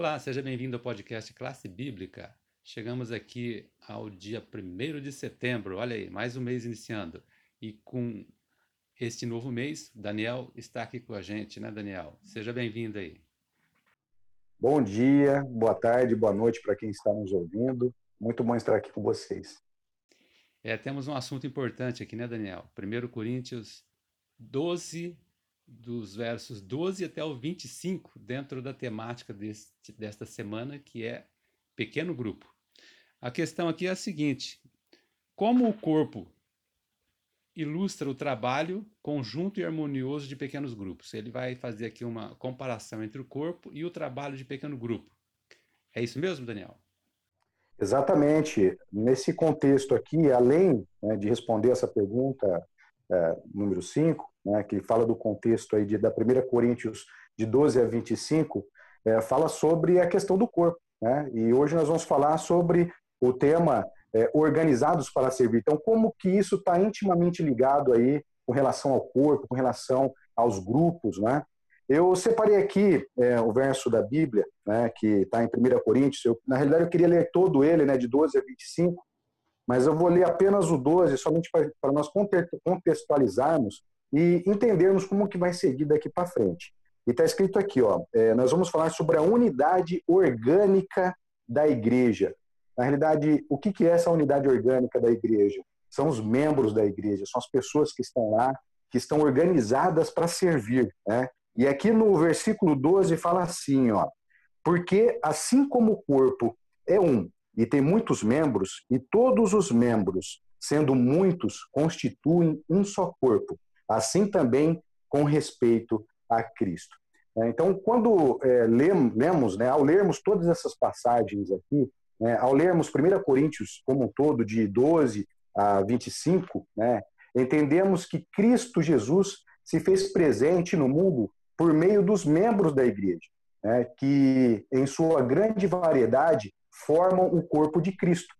Olá, seja bem-vindo ao podcast Classe Bíblica. Chegamos aqui ao dia 1 de setembro, olha aí, mais um mês iniciando. E com este novo mês, Daniel está aqui com a gente, né, Daniel? Seja bem-vindo aí. Bom dia, boa tarde, boa noite para quem está nos ouvindo. Muito bom estar aqui com vocês. É, temos um assunto importante aqui, né, Daniel? 1 Coríntios 12, dos versos 12 até o 25, dentro da temática deste, desta semana, que é pequeno grupo. A questão aqui é a seguinte: como o corpo ilustra o trabalho conjunto e harmonioso de pequenos grupos? Ele vai fazer aqui uma comparação entre o corpo e o trabalho de pequeno grupo. É isso mesmo, Daniel? Exatamente. Nesse contexto aqui, além né, de responder essa pergunta é, número 5, né, que fala do contexto aí de, da 1 Coríntios de 12 a 25, é, fala sobre a questão do corpo. Né? E hoje nós vamos falar sobre o tema é, organizados para servir. Então, como que isso está intimamente ligado aí com relação ao corpo, com relação aos grupos, né? Eu separei aqui é, o verso da Bíblia, né, que está em 1 Coríntios. Eu, na realidade, eu queria ler todo ele, né, de 12 a 25, mas eu vou ler apenas o 12, somente para nós contextualizarmos e entendermos como que vai seguir daqui para frente. E está escrito aqui, ó, é, nós vamos falar sobre a unidade orgânica da igreja. Na realidade, o que, que é essa unidade orgânica da igreja? São os membros da igreja, são as pessoas que estão lá, que estão organizadas para servir. Né? E aqui no versículo 12 fala assim, ó, porque assim como o corpo é um e tem muitos membros, e todos os membros, sendo muitos, constituem um só corpo, assim também com respeito a Cristo. É, então, quando é, lemos, né, ao lermos todas essas passagens aqui, né, ao lermos 1 Coríntios como um todo, de 12 a 25, né, entendemos que Cristo Jesus se fez presente no mundo por meio dos membros da igreja, né, que, em sua grande variedade, formam o corpo de Cristo.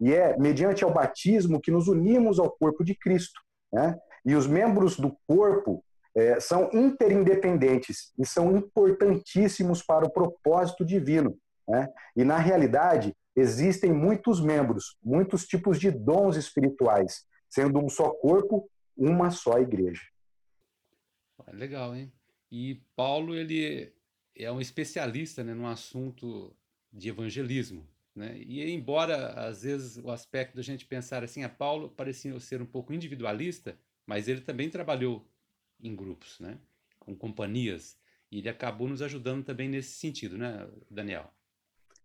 E é mediante ao batismo que nos unimos ao corpo de Cristo. Né? E os membros do corpo é, são interindependentes e são importantíssimos para o propósito divino. Né? E, na realidade, existem muitos membros, muitos tipos de dons espirituais, sendo um só corpo, uma só igreja. Legal, hein? E Paulo, ele é um especialista né, no assunto de evangelismo. Né? E embora, às vezes, o aspecto da gente pensar assim, a Paulo parecia ser um pouco individualista, mas ele também trabalhou em grupos, né? com companhias, e ele acabou nos ajudando também nesse sentido, né, Daniel?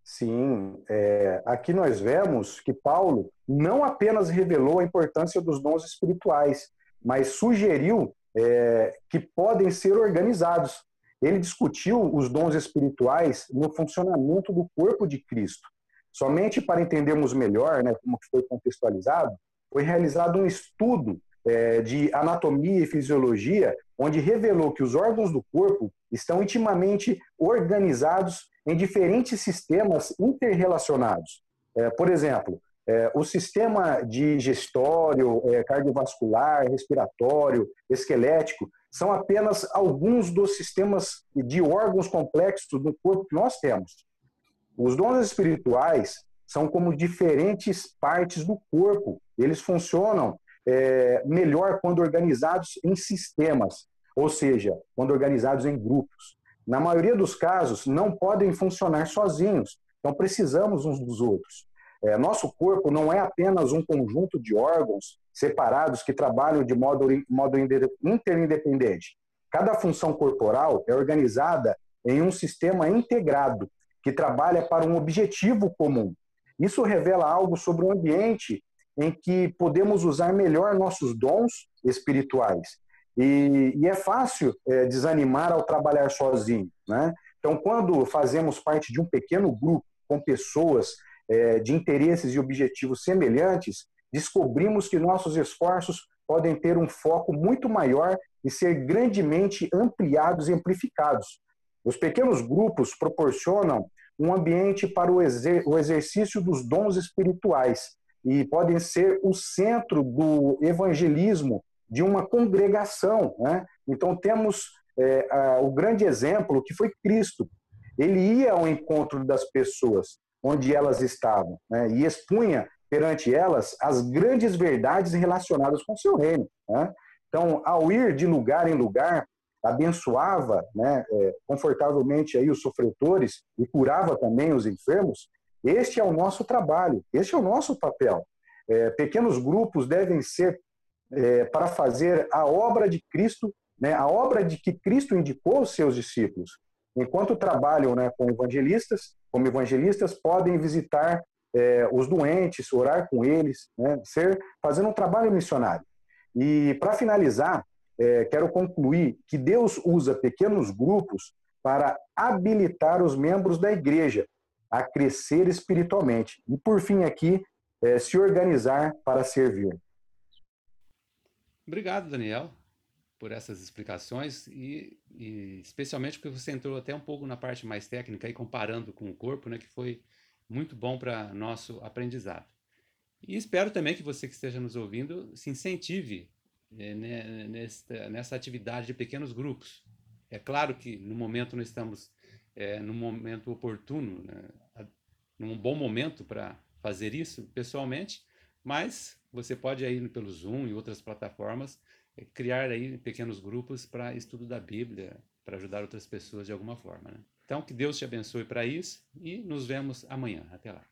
Sim, é, aqui nós vemos que Paulo não apenas revelou a importância dos dons espirituais, mas sugeriu é, que podem ser organizados. Ele discutiu os dons espirituais no funcionamento do corpo de Cristo. Somente para entendermos melhor né, como foi contextualizado, foi realizado um estudo é, de anatomia e fisiologia, onde revelou que os órgãos do corpo estão intimamente organizados em diferentes sistemas interrelacionados. É, por exemplo, é, o sistema digestório, é, cardiovascular, respiratório, esquelético, são apenas alguns dos sistemas de órgãos complexos do corpo que nós temos. Os dons espirituais são como diferentes partes do corpo. Eles funcionam é, melhor quando organizados em sistemas, ou seja, quando organizados em grupos. Na maioria dos casos, não podem funcionar sozinhos, então precisamos uns dos outros. É, nosso corpo não é apenas um conjunto de órgãos separados que trabalham de modo, modo interindependente. Cada função corporal é organizada em um sistema integrado que trabalha para um objetivo comum. Isso revela algo sobre o ambiente em que podemos usar melhor nossos dons espirituais. E, e é fácil é, desanimar ao trabalhar sozinho. Né? Então, quando fazemos parte de um pequeno grupo com pessoas é, de interesses e objetivos semelhantes, descobrimos que nossos esforços podem ter um foco muito maior e ser grandemente ampliados e amplificados. Os pequenos grupos proporcionam um ambiente para o, exer o exercício dos dons espirituais, e podem ser o centro do evangelismo de uma congregação. Né? Então, temos é, a, o grande exemplo que foi Cristo. ele ia ao encontro das pessoas onde elas estavam né, e expunha perante elas as grandes verdades relacionadas com o seu reino. Né? Então, ao ir de lugar em lugar, abençoava né, é, confortavelmente aí os sofretores e curava também os enfermos. Este é o nosso trabalho, este é o nosso papel. É, pequenos grupos devem ser é, para fazer a obra de Cristo, né, a obra de que Cristo indicou aos seus discípulos. Enquanto trabalham né, com evangelistas, como evangelistas, podem visitar é, os doentes, orar com eles, né, ser fazendo um trabalho missionário. E para finalizar, é, quero concluir que Deus usa pequenos grupos para habilitar os membros da igreja a crescer espiritualmente. E por fim aqui, é, se organizar para servir. Obrigado, Daniel, por essas explicações e, e, especialmente porque você entrou até um pouco na parte mais técnica e comparando com o corpo, né, que foi muito bom para nosso aprendizado. E espero também que você que esteja nos ouvindo se incentive é, né, nessa, nessa atividade de pequenos grupos. É claro que no momento nós estamos é, num momento oportuno, né, num bom momento para fazer isso pessoalmente, mas você pode aí pelo Zoom e outras plataformas é, criar aí pequenos grupos para estudo da Bíblia, para ajudar outras pessoas de alguma forma. Né? Então, que Deus te abençoe para isso e nos vemos amanhã. Até lá.